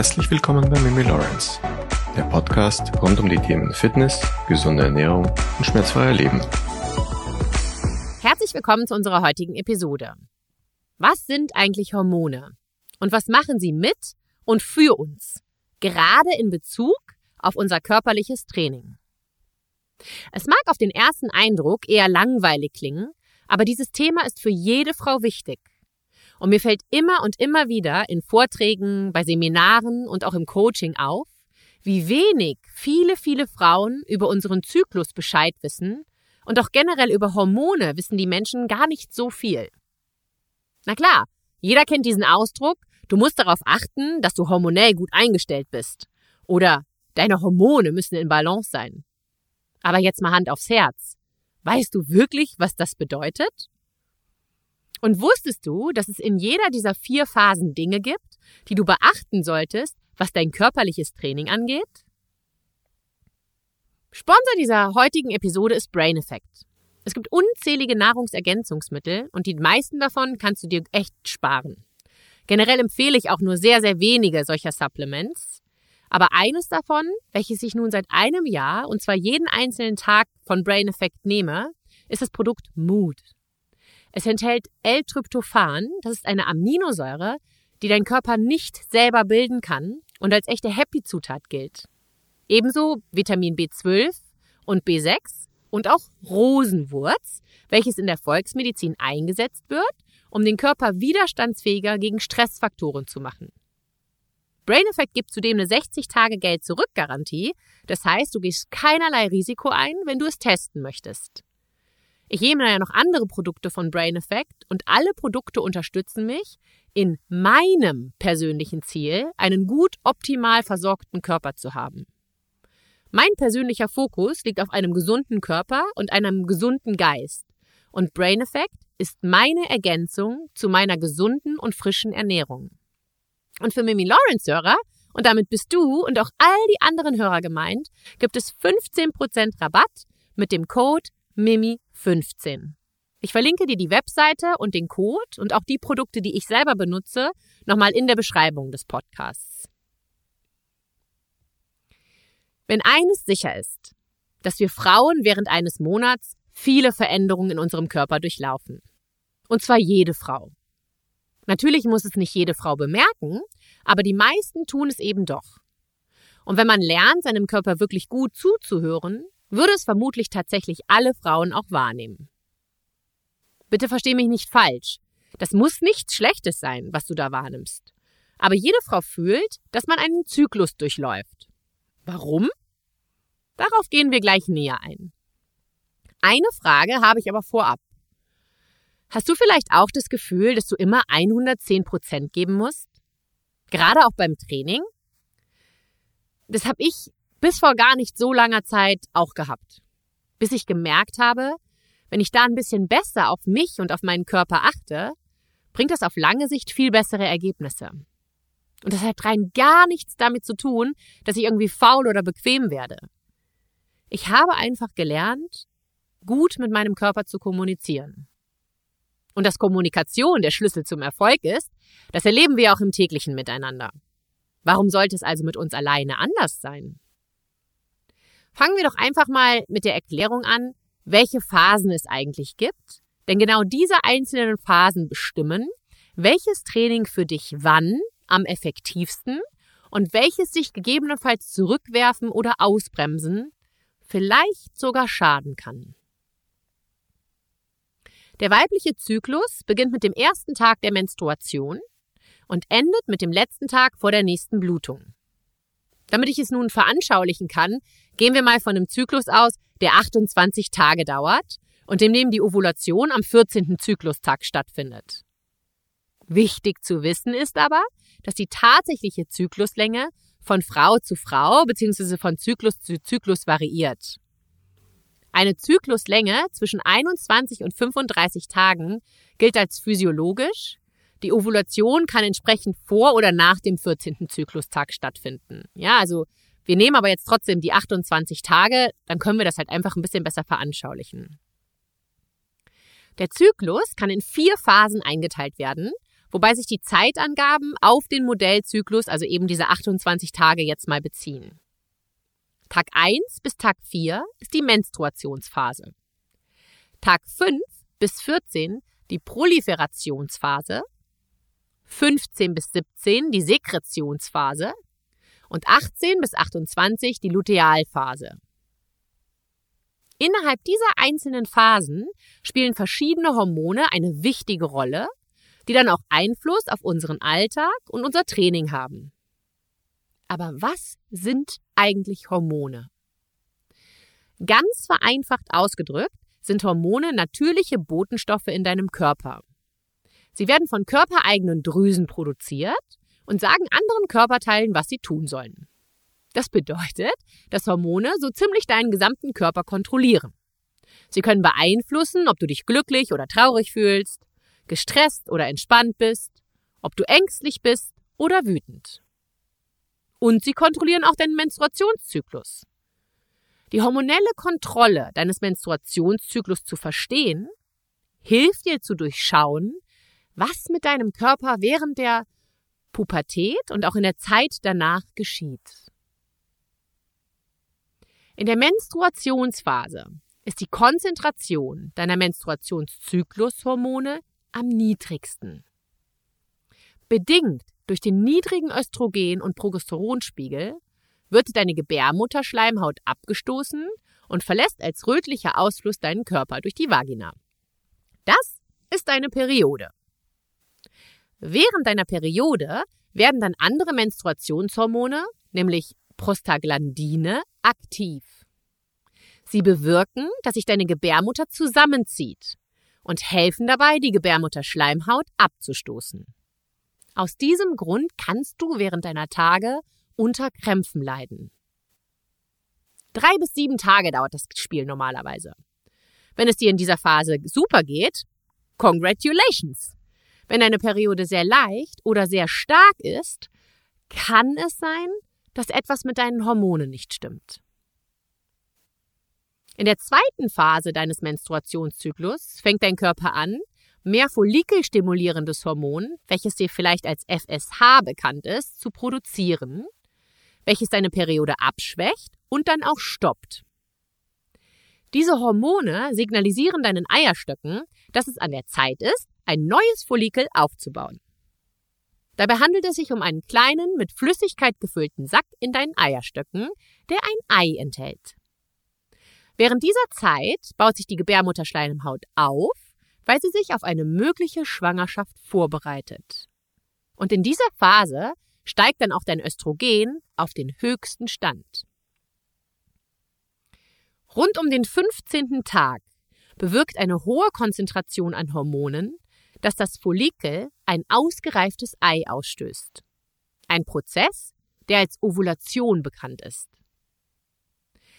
Herzlich willkommen bei Mimi Lawrence, der Podcast rund um die Themen Fitness, gesunde Ernährung und schmerzfreier Leben. Herzlich willkommen zu unserer heutigen Episode. Was sind eigentlich Hormone? Und was machen sie mit und für uns? Gerade in Bezug auf unser körperliches Training. Es mag auf den ersten Eindruck eher langweilig klingen, aber dieses Thema ist für jede Frau wichtig. Und mir fällt immer und immer wieder in Vorträgen, bei Seminaren und auch im Coaching auf, wie wenig viele, viele Frauen über unseren Zyklus Bescheid wissen und auch generell über Hormone wissen die Menschen gar nicht so viel. Na klar, jeder kennt diesen Ausdruck, du musst darauf achten, dass du hormonell gut eingestellt bist. Oder deine Hormone müssen in Balance sein. Aber jetzt mal Hand aufs Herz. Weißt du wirklich, was das bedeutet? Und wusstest du, dass es in jeder dieser vier Phasen Dinge gibt, die du beachten solltest, was dein körperliches Training angeht? Sponsor dieser heutigen Episode ist Brain Effect. Es gibt unzählige Nahrungsergänzungsmittel und die meisten davon kannst du dir echt sparen. Generell empfehle ich auch nur sehr, sehr wenige solcher Supplements. Aber eines davon, welches ich nun seit einem Jahr und zwar jeden einzelnen Tag von Brain Effect nehme, ist das Produkt Mood. Es enthält L-Tryptophan, das ist eine Aminosäure, die dein Körper nicht selber bilden kann und als echte Happy-Zutat gilt. Ebenso Vitamin B12 und B6 und auch Rosenwurz, welches in der Volksmedizin eingesetzt wird, um den Körper widerstandsfähiger gegen Stressfaktoren zu machen. Brain Effect gibt zudem eine 60-Tage-Geld-Zurück-Garantie. Das heißt, du gehst keinerlei Risiko ein, wenn du es testen möchtest. Ich nehme ja noch andere Produkte von Brain Effect und alle Produkte unterstützen mich in meinem persönlichen Ziel, einen gut optimal versorgten Körper zu haben. Mein persönlicher Fokus liegt auf einem gesunden Körper und einem gesunden Geist. Und Brain Effect ist meine Ergänzung zu meiner gesunden und frischen Ernährung. Und für Mimi Lawrence Hörer, und damit bist du und auch all die anderen Hörer gemeint, gibt es 15% Rabatt mit dem Code MIMI15. Ich verlinke dir die Webseite und den Code und auch die Produkte, die ich selber benutze, nochmal in der Beschreibung des Podcasts. Wenn eines sicher ist, dass wir Frauen während eines Monats viele Veränderungen in unserem Körper durchlaufen. Und zwar jede Frau. Natürlich muss es nicht jede Frau bemerken, aber die meisten tun es eben doch. Und wenn man lernt, seinem Körper wirklich gut zuzuhören, würde es vermutlich tatsächlich alle Frauen auch wahrnehmen. Bitte versteh mich nicht falsch. Das muss nichts Schlechtes sein, was du da wahrnimmst. Aber jede Frau fühlt, dass man einen Zyklus durchläuft. Warum? Darauf gehen wir gleich näher ein. Eine Frage habe ich aber vorab. Hast du vielleicht auch das Gefühl, dass du immer 110 Prozent geben musst? Gerade auch beim Training? Das habe ich bis vor gar nicht so langer Zeit auch gehabt. Bis ich gemerkt habe, wenn ich da ein bisschen besser auf mich und auf meinen Körper achte, bringt das auf lange Sicht viel bessere Ergebnisse. Und das hat rein gar nichts damit zu tun, dass ich irgendwie faul oder bequem werde. Ich habe einfach gelernt, gut mit meinem Körper zu kommunizieren. Und dass Kommunikation der Schlüssel zum Erfolg ist, das erleben wir auch im täglichen Miteinander. Warum sollte es also mit uns alleine anders sein? Fangen wir doch einfach mal mit der Erklärung an, welche Phasen es eigentlich gibt. Denn genau diese einzelnen Phasen bestimmen, welches Training für dich wann am effektivsten und welches sich gegebenenfalls zurückwerfen oder ausbremsen, vielleicht sogar schaden kann. Der weibliche Zyklus beginnt mit dem ersten Tag der Menstruation und endet mit dem letzten Tag vor der nächsten Blutung. Damit ich es nun veranschaulichen kann, gehen wir mal von einem Zyklus aus, der 28 Tage dauert und in dem die Ovulation am 14. Zyklustag stattfindet. Wichtig zu wissen ist aber, dass die tatsächliche Zykluslänge von Frau zu Frau bzw. von Zyklus zu Zyklus variiert. Eine Zykluslänge zwischen 21 und 35 Tagen gilt als physiologisch die Ovulation kann entsprechend vor oder nach dem 14. Zyklustag stattfinden. Ja, also wir nehmen aber jetzt trotzdem die 28 Tage, dann können wir das halt einfach ein bisschen besser veranschaulichen. Der Zyklus kann in vier Phasen eingeteilt werden, wobei sich die Zeitangaben auf den Modellzyklus, also eben diese 28 Tage jetzt mal beziehen. Tag 1 bis Tag 4 ist die Menstruationsphase. Tag 5 bis 14 die Proliferationsphase, 15 bis 17 die Sekretionsphase und 18 bis 28 die Lutealphase. Innerhalb dieser einzelnen Phasen spielen verschiedene Hormone eine wichtige Rolle, die dann auch Einfluss auf unseren Alltag und unser Training haben. Aber was sind eigentlich Hormone? Ganz vereinfacht ausgedrückt sind Hormone natürliche Botenstoffe in deinem Körper. Sie werden von körpereigenen Drüsen produziert und sagen anderen Körperteilen, was sie tun sollen. Das bedeutet, dass Hormone so ziemlich deinen gesamten Körper kontrollieren. Sie können beeinflussen, ob du dich glücklich oder traurig fühlst, gestresst oder entspannt bist, ob du ängstlich bist oder wütend. Und sie kontrollieren auch deinen Menstruationszyklus. Die hormonelle Kontrolle deines Menstruationszyklus zu verstehen, hilft dir zu durchschauen, was mit deinem Körper während der Pubertät und auch in der Zeit danach geschieht. In der Menstruationsphase ist die Konzentration deiner Menstruationszyklushormone am niedrigsten. Bedingt durch den niedrigen Östrogen- und Progesteronspiegel wird deine Gebärmutterschleimhaut abgestoßen und verlässt als rötlicher Ausfluss deinen Körper durch die Vagina. Das ist deine Periode. Während deiner Periode werden dann andere Menstruationshormone, nämlich Prostaglandine, aktiv. Sie bewirken, dass sich deine Gebärmutter zusammenzieht und helfen dabei, die Gebärmutterschleimhaut abzustoßen. Aus diesem Grund kannst du während deiner Tage unter Krämpfen leiden. Drei bis sieben Tage dauert das Spiel normalerweise. Wenn es dir in dieser Phase super geht, congratulations! Wenn deine Periode sehr leicht oder sehr stark ist, kann es sein, dass etwas mit deinen Hormonen nicht stimmt. In der zweiten Phase deines Menstruationszyklus fängt dein Körper an, mehr follikelstimulierendes Hormon, welches dir vielleicht als FSH bekannt ist, zu produzieren, welches deine Periode abschwächt und dann auch stoppt. Diese Hormone signalisieren deinen Eierstöcken, dass es an der Zeit ist, ein neues Follikel aufzubauen. Dabei handelt es sich um einen kleinen, mit Flüssigkeit gefüllten Sack in deinen Eierstöcken, der ein Ei enthält. Während dieser Zeit baut sich die Gebärmutterschleimhaut auf, weil sie sich auf eine mögliche Schwangerschaft vorbereitet. Und in dieser Phase steigt dann auch dein Östrogen auf den höchsten Stand. Rund um den 15. Tag bewirkt eine hohe Konzentration an Hormonen, dass das Follikel ein ausgereiftes Ei ausstößt. Ein Prozess, der als Ovulation bekannt ist.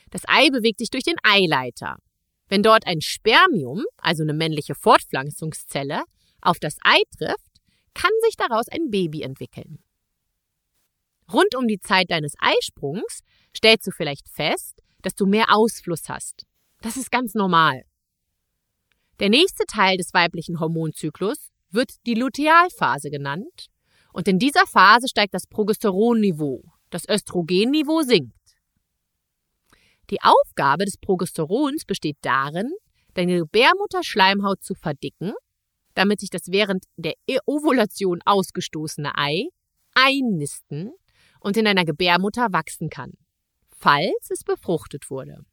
Das Ei bewegt sich durch den Eileiter. Wenn dort ein Spermium, also eine männliche Fortpflanzungszelle, auf das Ei trifft, kann sich daraus ein Baby entwickeln. Rund um die Zeit deines Eisprungs stellst du vielleicht fest, dass du mehr Ausfluss hast. Das ist ganz normal. Der nächste Teil des weiblichen Hormonzyklus wird die Lutealphase genannt und in dieser Phase steigt das Progesteronniveau, das Östrogenniveau sinkt. Die Aufgabe des Progesterons besteht darin, deine Gebärmutterschleimhaut zu verdicken, damit sich das während der Ovulation ausgestoßene Ei einnisten und in deiner Gebärmutter wachsen kann, falls es befruchtet wurde.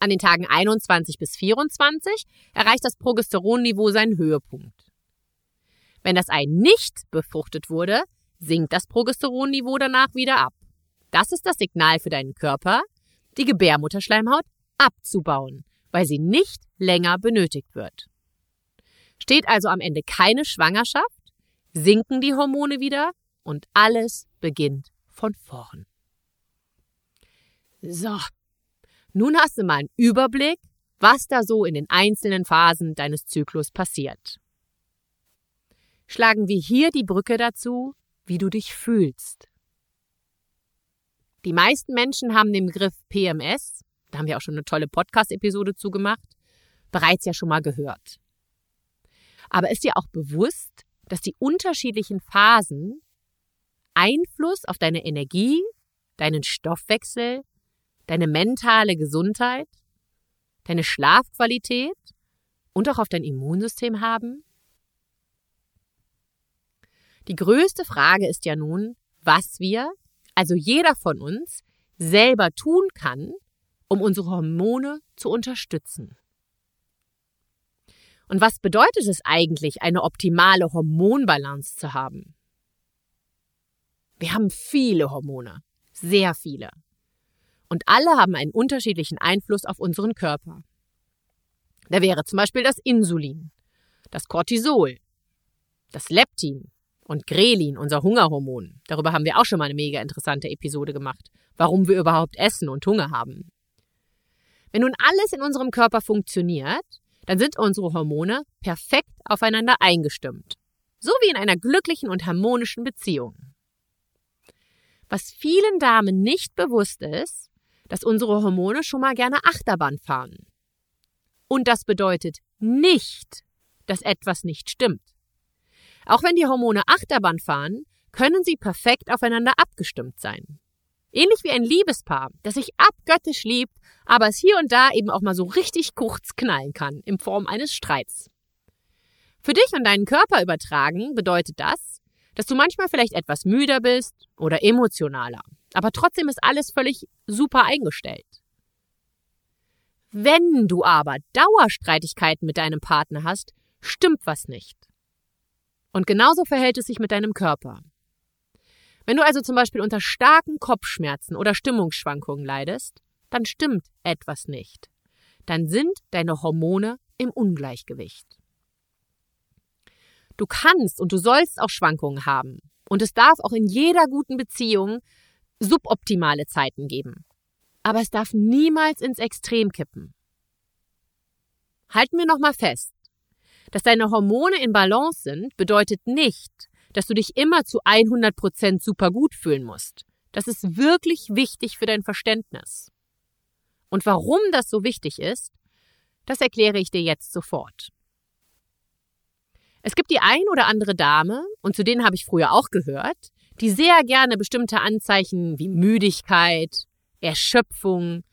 An den Tagen 21 bis 24 erreicht das Progesteronniveau seinen Höhepunkt. Wenn das Ei nicht befruchtet wurde, sinkt das Progesteronniveau danach wieder ab. Das ist das Signal für deinen Körper, die Gebärmutterschleimhaut abzubauen, weil sie nicht länger benötigt wird. Steht also am Ende keine Schwangerschaft, sinken die Hormone wieder und alles beginnt von vorn. So, nun hast du mal einen Überblick, was da so in den einzelnen Phasen deines Zyklus passiert. Schlagen wir hier die Brücke dazu, wie du dich fühlst. Die meisten Menschen haben den Begriff PMS, da haben wir auch schon eine tolle Podcast-Episode zugemacht, bereits ja schon mal gehört. Aber ist dir auch bewusst, dass die unterschiedlichen Phasen Einfluss auf deine Energie, deinen Stoffwechsel, deine mentale Gesundheit, deine Schlafqualität und auch auf dein Immunsystem haben? Die größte Frage ist ja nun, was wir, also jeder von uns, selber tun kann, um unsere Hormone zu unterstützen. Und was bedeutet es eigentlich, eine optimale Hormonbalance zu haben? Wir haben viele Hormone, sehr viele. Und alle haben einen unterschiedlichen Einfluss auf unseren Körper. Da wäre zum Beispiel das Insulin, das Cortisol, das Leptin und Grelin, unser Hungerhormon. Darüber haben wir auch schon mal eine mega interessante Episode gemacht, warum wir überhaupt essen und Hunger haben. Wenn nun alles in unserem Körper funktioniert, dann sind unsere Hormone perfekt aufeinander eingestimmt. So wie in einer glücklichen und harmonischen Beziehung. Was vielen Damen nicht bewusst ist, dass unsere Hormone schon mal gerne Achterbahn fahren. Und das bedeutet nicht, dass etwas nicht stimmt. Auch wenn die Hormone Achterbahn fahren, können sie perfekt aufeinander abgestimmt sein. Ähnlich wie ein Liebespaar, das sich abgöttisch liebt, aber es hier und da eben auch mal so richtig kurz knallen kann, in Form eines Streits. Für dich und deinen Körper übertragen bedeutet das, dass du manchmal vielleicht etwas müder bist oder emotionaler, aber trotzdem ist alles völlig super eingestellt. Wenn du aber Dauerstreitigkeiten mit deinem Partner hast, stimmt was nicht. Und genauso verhält es sich mit deinem Körper. Wenn du also zum Beispiel unter starken Kopfschmerzen oder Stimmungsschwankungen leidest, dann stimmt etwas nicht. Dann sind deine Hormone im Ungleichgewicht. Du kannst und du sollst auch Schwankungen haben. Und es darf auch in jeder guten Beziehung suboptimale Zeiten geben. Aber es darf niemals ins Extrem kippen. Halten wir nochmal fest. Dass deine Hormone in Balance sind, bedeutet nicht, dass du dich immer zu 100 Prozent super gut fühlen musst. Das ist wirklich wichtig für dein Verständnis. Und warum das so wichtig ist, das erkläre ich dir jetzt sofort. Es gibt die ein oder andere Dame, und zu denen habe ich früher auch gehört, die sehr gerne bestimmte Anzeichen wie Müdigkeit, Erschöpfung,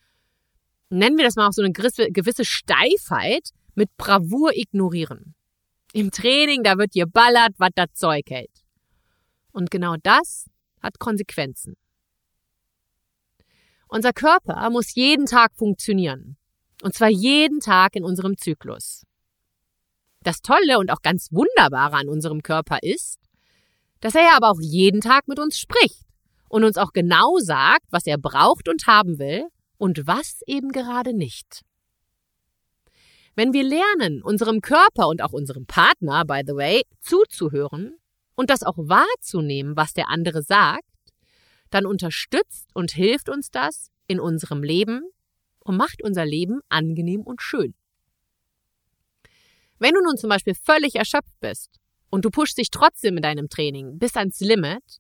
nennen wir das mal auch so eine gewisse Steifheit mit Bravour ignorieren. Im Training, da wird geballert, was das Zeug hält. Und genau das hat Konsequenzen. Unser Körper muss jeden Tag funktionieren. Und zwar jeden Tag in unserem Zyklus. Das Tolle und auch ganz Wunderbare an unserem Körper ist, dass er ja aber auch jeden Tag mit uns spricht und uns auch genau sagt, was er braucht und haben will und was eben gerade nicht. Wenn wir lernen, unserem Körper und auch unserem Partner, by the way, zuzuhören und das auch wahrzunehmen, was der andere sagt, dann unterstützt und hilft uns das in unserem Leben und macht unser Leben angenehm und schön. Wenn du nun zum Beispiel völlig erschöpft bist und du pushst dich trotzdem in deinem Training bis ans Limit,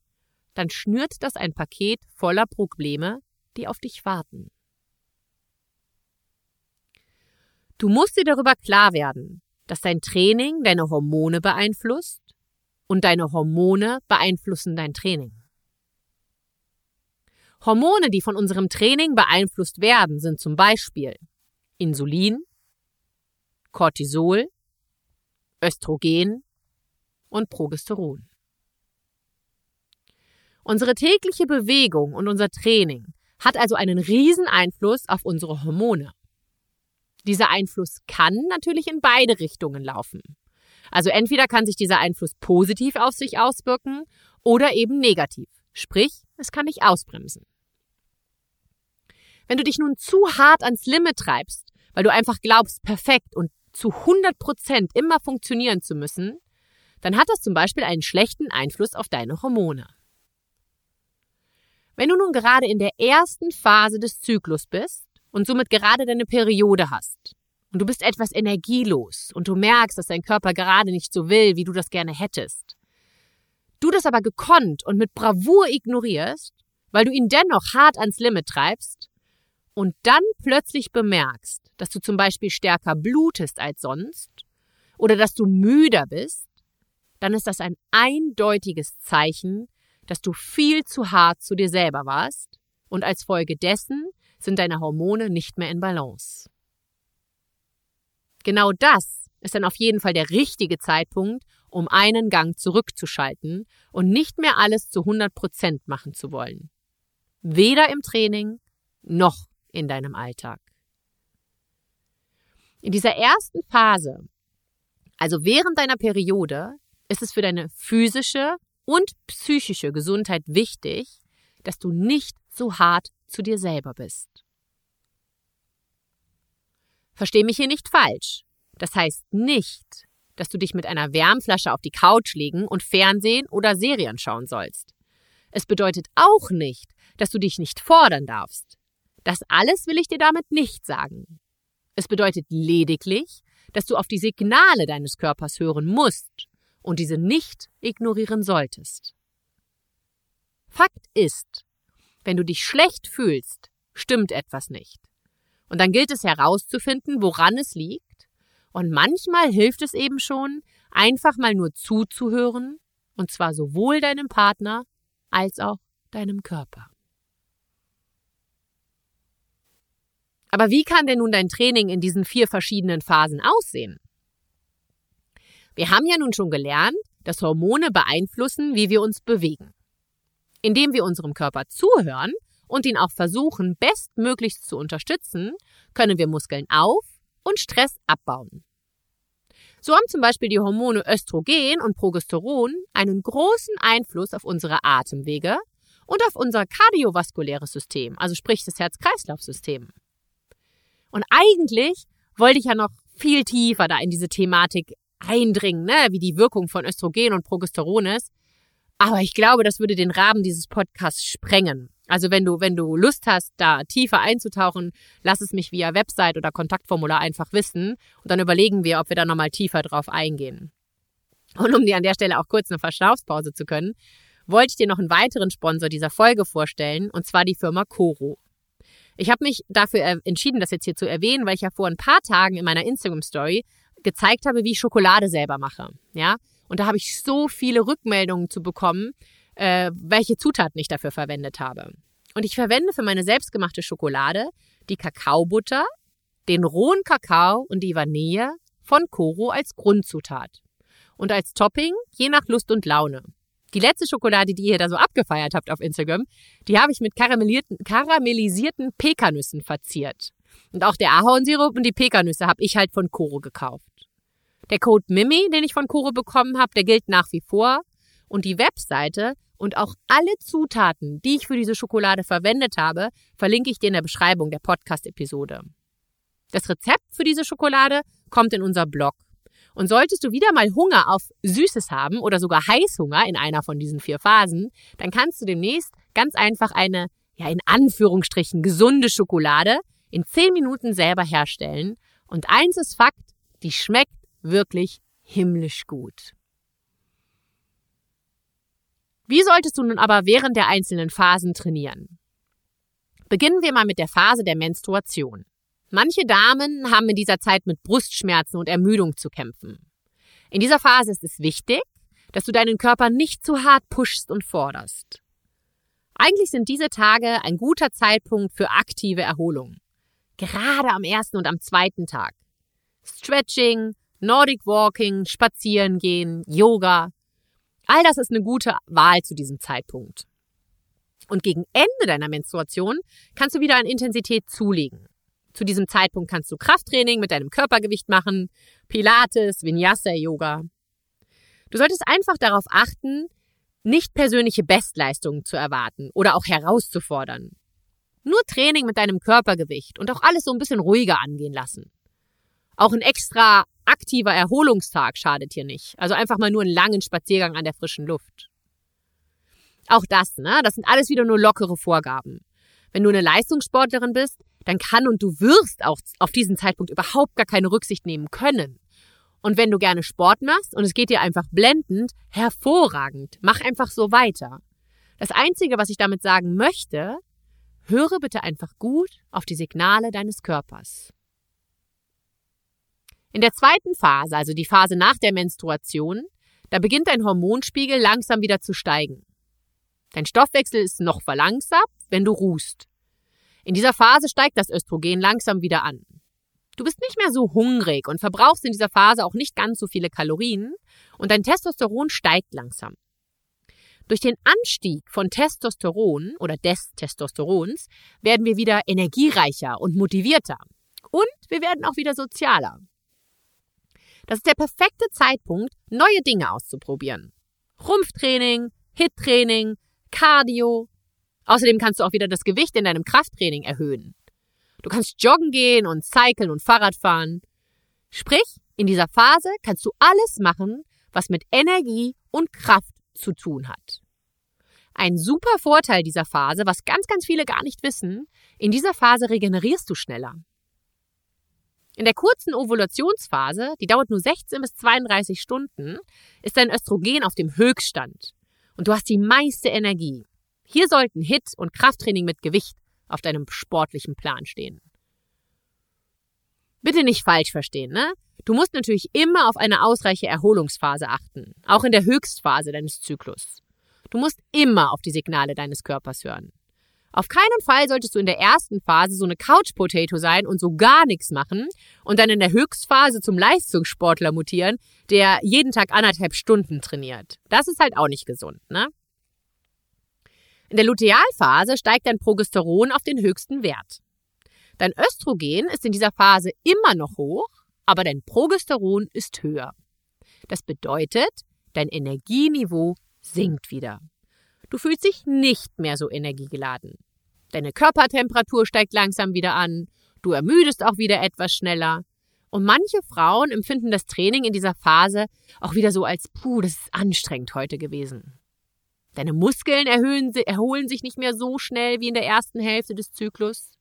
dann schnürt das ein Paket voller Probleme, die auf dich warten. Du musst dir darüber klar werden, dass dein Training deine Hormone beeinflusst und deine Hormone beeinflussen dein Training. Hormone, die von unserem Training beeinflusst werden, sind zum Beispiel Insulin, Cortisol, Östrogen und Progesteron. Unsere tägliche Bewegung und unser Training hat also einen riesen Einfluss auf unsere Hormone. Dieser Einfluss kann natürlich in beide Richtungen laufen. Also entweder kann sich dieser Einfluss positiv auf sich auswirken oder eben negativ. Sprich, es kann dich ausbremsen. Wenn du dich nun zu hart ans Limit treibst, weil du einfach glaubst, perfekt und zu 100 Prozent immer funktionieren zu müssen, dann hat das zum Beispiel einen schlechten Einfluss auf deine Hormone. Wenn du nun gerade in der ersten Phase des Zyklus bist, und somit gerade deine Periode hast und du bist etwas energielos und du merkst, dass dein Körper gerade nicht so will, wie du das gerne hättest, du das aber gekonnt und mit Bravour ignorierst, weil du ihn dennoch hart ans Limit treibst und dann plötzlich bemerkst, dass du zum Beispiel stärker blutest als sonst oder dass du müder bist, dann ist das ein eindeutiges Zeichen, dass du viel zu hart zu dir selber warst und als Folge dessen sind deine Hormone nicht mehr in Balance. Genau das ist dann auf jeden Fall der richtige Zeitpunkt, um einen Gang zurückzuschalten und nicht mehr alles zu 100 Prozent machen zu wollen. Weder im Training noch in deinem Alltag. In dieser ersten Phase, also während deiner Periode, ist es für deine physische und psychische Gesundheit wichtig, dass du nicht so hart zu dir selber bist. Versteh mich hier nicht falsch. Das heißt nicht, dass du dich mit einer Wärmflasche auf die Couch legen und Fernsehen oder Serien schauen sollst. Es bedeutet auch nicht, dass du dich nicht fordern darfst. Das alles will ich dir damit nicht sagen. Es bedeutet lediglich, dass du auf die Signale deines Körpers hören musst und diese nicht ignorieren solltest. Fakt ist, wenn du dich schlecht fühlst, stimmt etwas nicht. Und dann gilt es herauszufinden, woran es liegt. Und manchmal hilft es eben schon, einfach mal nur zuzuhören, und zwar sowohl deinem Partner als auch deinem Körper. Aber wie kann denn nun dein Training in diesen vier verschiedenen Phasen aussehen? Wir haben ja nun schon gelernt, dass Hormone beeinflussen, wie wir uns bewegen. Indem wir unserem Körper zuhören und ihn auch versuchen, bestmöglichst zu unterstützen, können wir Muskeln auf und Stress abbauen. So haben zum Beispiel die Hormone Östrogen und Progesteron einen großen Einfluss auf unsere Atemwege und auf unser kardiovaskuläres System, also sprich das Herz-Kreislauf-System. Und eigentlich wollte ich ja noch viel tiefer da in diese Thematik eindringen, ne, wie die Wirkung von Östrogen und Progesteron ist. Aber ich glaube, das würde den Rahmen dieses Podcasts sprengen. Also wenn du, wenn du Lust hast, da tiefer einzutauchen, lass es mich via Website oder Kontaktformular einfach wissen und dann überlegen wir, ob wir da nochmal tiefer drauf eingehen. Und um dir an der Stelle auch kurz eine Verschnaufspause zu können, wollte ich dir noch einen weiteren Sponsor dieser Folge vorstellen, und zwar die Firma Coro. Ich habe mich dafür entschieden, das jetzt hier zu erwähnen, weil ich ja vor ein paar Tagen in meiner Instagram Story gezeigt habe, wie ich Schokolade selber mache. Ja, und da habe ich so viele Rückmeldungen zu bekommen, äh, welche Zutaten ich dafür verwendet habe. Und ich verwende für meine selbstgemachte Schokolade die Kakaobutter, den rohen Kakao und die Vanille von Koro als Grundzutat. Und als Topping je nach Lust und Laune. Die letzte Schokolade, die ihr da so abgefeiert habt auf Instagram, die habe ich mit karamellisierten Pekannüssen verziert. Und auch der Ahornsirup und die Pekannüsse habe ich halt von Koro gekauft. Der Code MIMI, den ich von Koro bekommen habe, der gilt nach wie vor. Und die Webseite und auch alle Zutaten, die ich für diese Schokolade verwendet habe, verlinke ich dir in der Beschreibung der Podcast-Episode. Das Rezept für diese Schokolade kommt in unser Blog. Und solltest du wieder mal Hunger auf Süßes haben oder sogar Heißhunger in einer von diesen vier Phasen, dann kannst du demnächst ganz einfach eine, ja in Anführungsstrichen, gesunde Schokolade in zehn Minuten selber herstellen. Und eins ist Fakt, die schmeckt wirklich himmlisch gut. Wie solltest du nun aber während der einzelnen Phasen trainieren? Beginnen wir mal mit der Phase der Menstruation. Manche Damen haben in dieser Zeit mit Brustschmerzen und Ermüdung zu kämpfen. In dieser Phase ist es wichtig, dass du deinen Körper nicht zu hart pushst und forderst. Eigentlich sind diese Tage ein guter Zeitpunkt für aktive Erholung. Gerade am ersten und am zweiten Tag. Stretching, Nordic Walking, Spazieren gehen, Yoga. All das ist eine gute Wahl zu diesem Zeitpunkt. Und gegen Ende deiner Menstruation kannst du wieder an Intensität zulegen. Zu diesem Zeitpunkt kannst du Krafttraining mit deinem Körpergewicht machen, Pilates, Vinyasa Yoga. Du solltest einfach darauf achten, nicht persönliche Bestleistungen zu erwarten oder auch herauszufordern. Nur Training mit deinem Körpergewicht und auch alles so ein bisschen ruhiger angehen lassen. Auch ein extra aktiver Erholungstag schadet hier nicht. Also einfach mal nur einen langen Spaziergang an der frischen Luft. Auch das, ne? Das sind alles wieder nur lockere Vorgaben. Wenn du eine Leistungssportlerin bist, dann kann und du wirst auch auf diesen Zeitpunkt überhaupt gar keine Rücksicht nehmen können. Und wenn du gerne Sport machst und es geht dir einfach blendend, hervorragend, mach einfach so weiter. Das Einzige, was ich damit sagen möchte, höre bitte einfach gut auf die Signale deines Körpers. In der zweiten Phase, also die Phase nach der Menstruation, Da beginnt dein Hormonspiegel langsam wieder zu steigen. Dein Stoffwechsel ist noch verlangsamt, wenn du ruhst. In dieser Phase steigt das Östrogen langsam wieder an. Du bist nicht mehr so hungrig und verbrauchst in dieser Phase auch nicht ganz so viele Kalorien und dein Testosteron steigt langsam. Durch den Anstieg von Testosteron oder des Testosterons werden wir wieder energiereicher und motivierter. Und wir werden auch wieder sozialer. Das ist der perfekte Zeitpunkt, neue Dinge auszuprobieren. Rumpftraining, Hittraining, Cardio. Außerdem kannst du auch wieder das Gewicht in deinem Krafttraining erhöhen. Du kannst joggen gehen und cyclen und Fahrrad fahren. Sprich, in dieser Phase kannst du alles machen, was mit Energie und Kraft zu tun hat. Ein super Vorteil dieser Phase, was ganz, ganz viele gar nicht wissen, in dieser Phase regenerierst du schneller. In der kurzen Ovulationsphase, die dauert nur 16 bis 32 Stunden, ist dein Östrogen auf dem Höchststand und du hast die meiste Energie. Hier sollten Hit- und Krafttraining mit Gewicht auf deinem sportlichen Plan stehen. Bitte nicht falsch verstehen, ne? Du musst natürlich immer auf eine ausreichende Erholungsphase achten, auch in der Höchstphase deines Zyklus. Du musst immer auf die Signale deines Körpers hören. Auf keinen Fall solltest du in der ersten Phase so eine Couch Potato sein und so gar nichts machen und dann in der Höchstphase zum Leistungssportler mutieren, der jeden Tag anderthalb Stunden trainiert. Das ist halt auch nicht gesund, ne? In der Lutealphase steigt dein Progesteron auf den höchsten Wert. Dein Östrogen ist in dieser Phase immer noch hoch, aber dein Progesteron ist höher. Das bedeutet, dein Energieniveau sinkt wieder. Du fühlst dich nicht mehr so energiegeladen. Deine Körpertemperatur steigt langsam wieder an, du ermüdest auch wieder etwas schneller. Und manche Frauen empfinden das Training in dieser Phase auch wieder so als, puh, das ist anstrengend heute gewesen. Deine Muskeln erhöhen, erholen sich nicht mehr so schnell wie in der ersten Hälfte des Zyklus.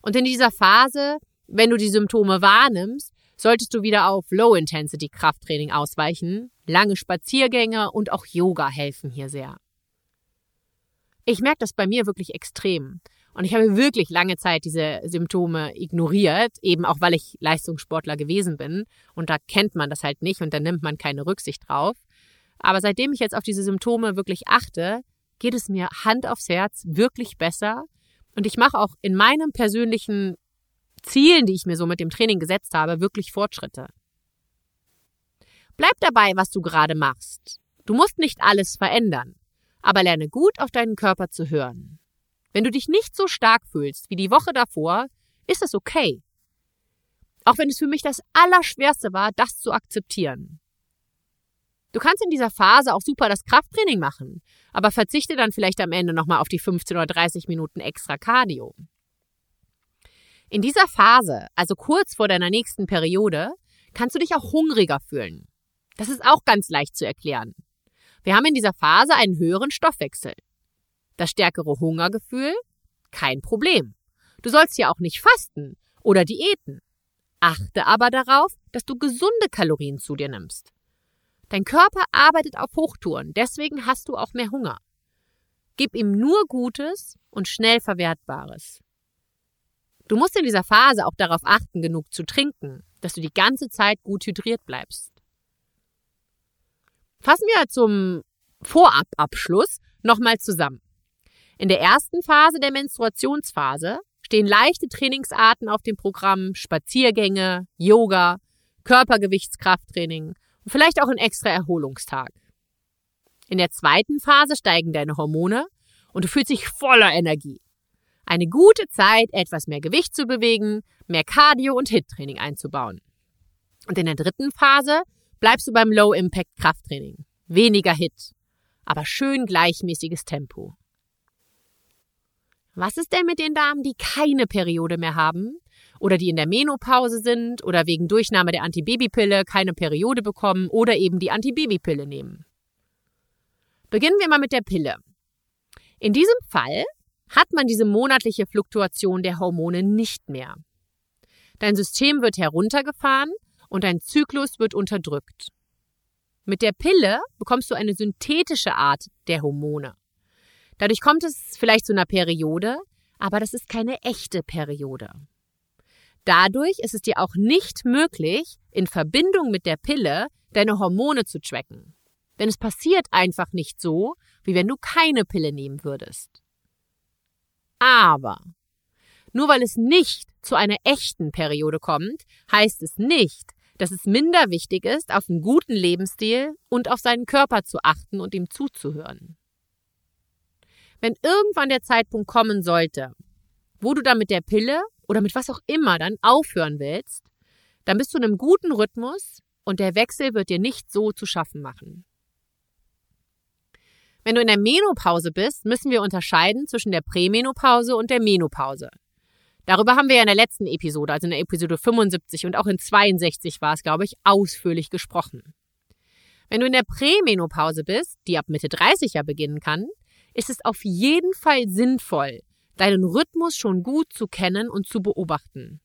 Und in dieser Phase, wenn du die Symptome wahrnimmst, solltest du wieder auf Low-Intensity-Krafttraining ausweichen. Lange Spaziergänge und auch Yoga helfen hier sehr. Ich merke das bei mir wirklich extrem. Und ich habe wirklich lange Zeit diese Symptome ignoriert, eben auch weil ich Leistungssportler gewesen bin. Und da kennt man das halt nicht und da nimmt man keine Rücksicht drauf. Aber seitdem ich jetzt auf diese Symptome wirklich achte, geht es mir Hand aufs Herz wirklich besser. Und ich mache auch in meinen persönlichen Zielen, die ich mir so mit dem Training gesetzt habe, wirklich Fortschritte. Bleib dabei, was du gerade machst. Du musst nicht alles verändern, aber lerne gut auf deinen Körper zu hören. Wenn du dich nicht so stark fühlst wie die Woche davor, ist es okay. Auch wenn es für mich das Allerschwerste war, das zu akzeptieren. Du kannst in dieser Phase auch super das Krafttraining machen, aber verzichte dann vielleicht am Ende nochmal auf die 15 oder 30 Minuten extra Cardio. In dieser Phase, also kurz vor deiner nächsten Periode, kannst du dich auch hungriger fühlen. Das ist auch ganz leicht zu erklären. Wir haben in dieser Phase einen höheren Stoffwechsel. Das stärkere Hungergefühl? Kein Problem. Du sollst ja auch nicht fasten oder Diäten. Achte aber darauf, dass du gesunde Kalorien zu dir nimmst. Dein Körper arbeitet auf Hochtouren, deswegen hast du auch mehr Hunger. Gib ihm nur Gutes und schnell Verwertbares. Du musst in dieser Phase auch darauf achten, genug zu trinken, dass du die ganze Zeit gut hydriert bleibst. Fassen wir zum Vorababschluss nochmal zusammen. In der ersten Phase der Menstruationsphase stehen leichte Trainingsarten auf dem Programm, Spaziergänge, Yoga, Körpergewichtskrafttraining vielleicht auch ein extra Erholungstag. In der zweiten Phase steigen deine Hormone und du fühlst dich voller Energie. Eine gute Zeit, etwas mehr Gewicht zu bewegen, mehr Cardio und Hit-Training einzubauen. Und in der dritten Phase bleibst du beim Low-Impact-Krafttraining. Weniger Hit, aber schön gleichmäßiges Tempo. Was ist denn mit den Damen, die keine Periode mehr haben oder die in der Menopause sind oder wegen Durchnahme der Antibabypille keine Periode bekommen oder eben die Antibabypille nehmen. Beginnen wir mal mit der Pille. In diesem Fall hat man diese monatliche Fluktuation der Hormone nicht mehr. Dein System wird heruntergefahren und dein Zyklus wird unterdrückt. Mit der Pille bekommst du eine synthetische Art der Hormone. Dadurch kommt es vielleicht zu einer Periode, aber das ist keine echte Periode. Dadurch ist es dir auch nicht möglich, in Verbindung mit der Pille deine Hormone zu tracken. Denn es passiert einfach nicht so, wie wenn du keine Pille nehmen würdest. Aber nur weil es nicht zu einer echten Periode kommt, heißt es nicht, dass es minder wichtig ist, auf einen guten Lebensstil und auf seinen Körper zu achten und ihm zuzuhören. Wenn irgendwann der Zeitpunkt kommen sollte, wo du dann mit der Pille oder mit was auch immer dann aufhören willst, dann bist du in einem guten Rhythmus und der Wechsel wird dir nicht so zu schaffen machen. Wenn du in der Menopause bist, müssen wir unterscheiden zwischen der Prämenopause und der Menopause. Darüber haben wir ja in der letzten Episode, also in der Episode 75 und auch in 62 war es, glaube ich, ausführlich gesprochen. Wenn du in der Prämenopause bist, die ab Mitte 30 ja beginnen kann, ist es auf jeden Fall sinnvoll, deinen Rhythmus schon gut zu kennen und zu beobachten.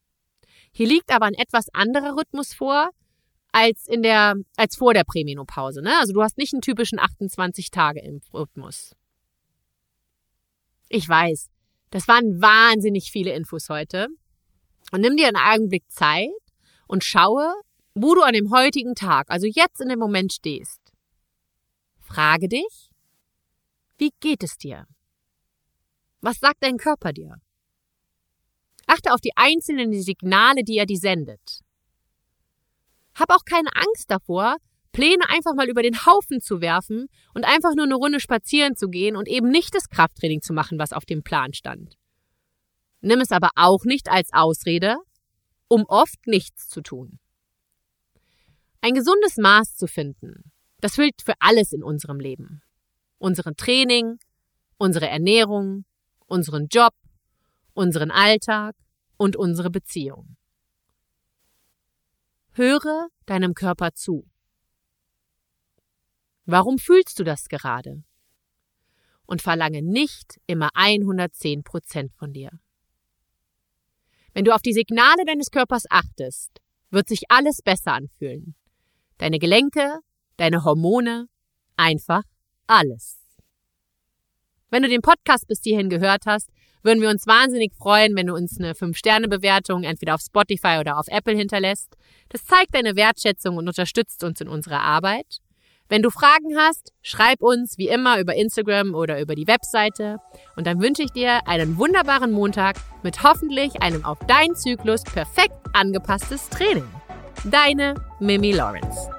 Hier liegt aber ein etwas anderer Rhythmus vor als in der als vor der Prämenopause, ne? Also du hast nicht einen typischen 28 Tage im Rhythmus. Ich weiß, das waren wahnsinnig viele Infos heute. Und nimm dir einen Augenblick Zeit und schaue, wo du an dem heutigen Tag, also jetzt in dem Moment stehst. Frage dich, wie geht es dir? Was sagt dein Körper dir? Achte auf die einzelnen Signale, die er dir sendet. Hab auch keine Angst davor, Pläne einfach mal über den Haufen zu werfen und einfach nur eine Runde spazieren zu gehen und eben nicht das Krafttraining zu machen, was auf dem Plan stand. Nimm es aber auch nicht als Ausrede, um oft nichts zu tun. Ein gesundes Maß zu finden, das gilt für alles in unserem Leben. Unseren Training, unsere Ernährung, unseren Job, unseren Alltag und unsere Beziehung. Höre deinem Körper zu. Warum fühlst du das gerade? Und verlange nicht immer 110 Prozent von dir. Wenn du auf die Signale deines Körpers achtest, wird sich alles besser anfühlen. Deine Gelenke, deine Hormone, einfach alles. Wenn du den Podcast bis hierhin gehört hast, würden wir uns wahnsinnig freuen, wenn du uns eine 5-Sterne-Bewertung entweder auf Spotify oder auf Apple hinterlässt. Das zeigt deine Wertschätzung und unterstützt uns in unserer Arbeit. Wenn du Fragen hast, schreib uns wie immer über Instagram oder über die Webseite. Und dann wünsche ich dir einen wunderbaren Montag mit hoffentlich einem auf deinen Zyklus perfekt angepasstes Training. Deine Mimi Lawrence.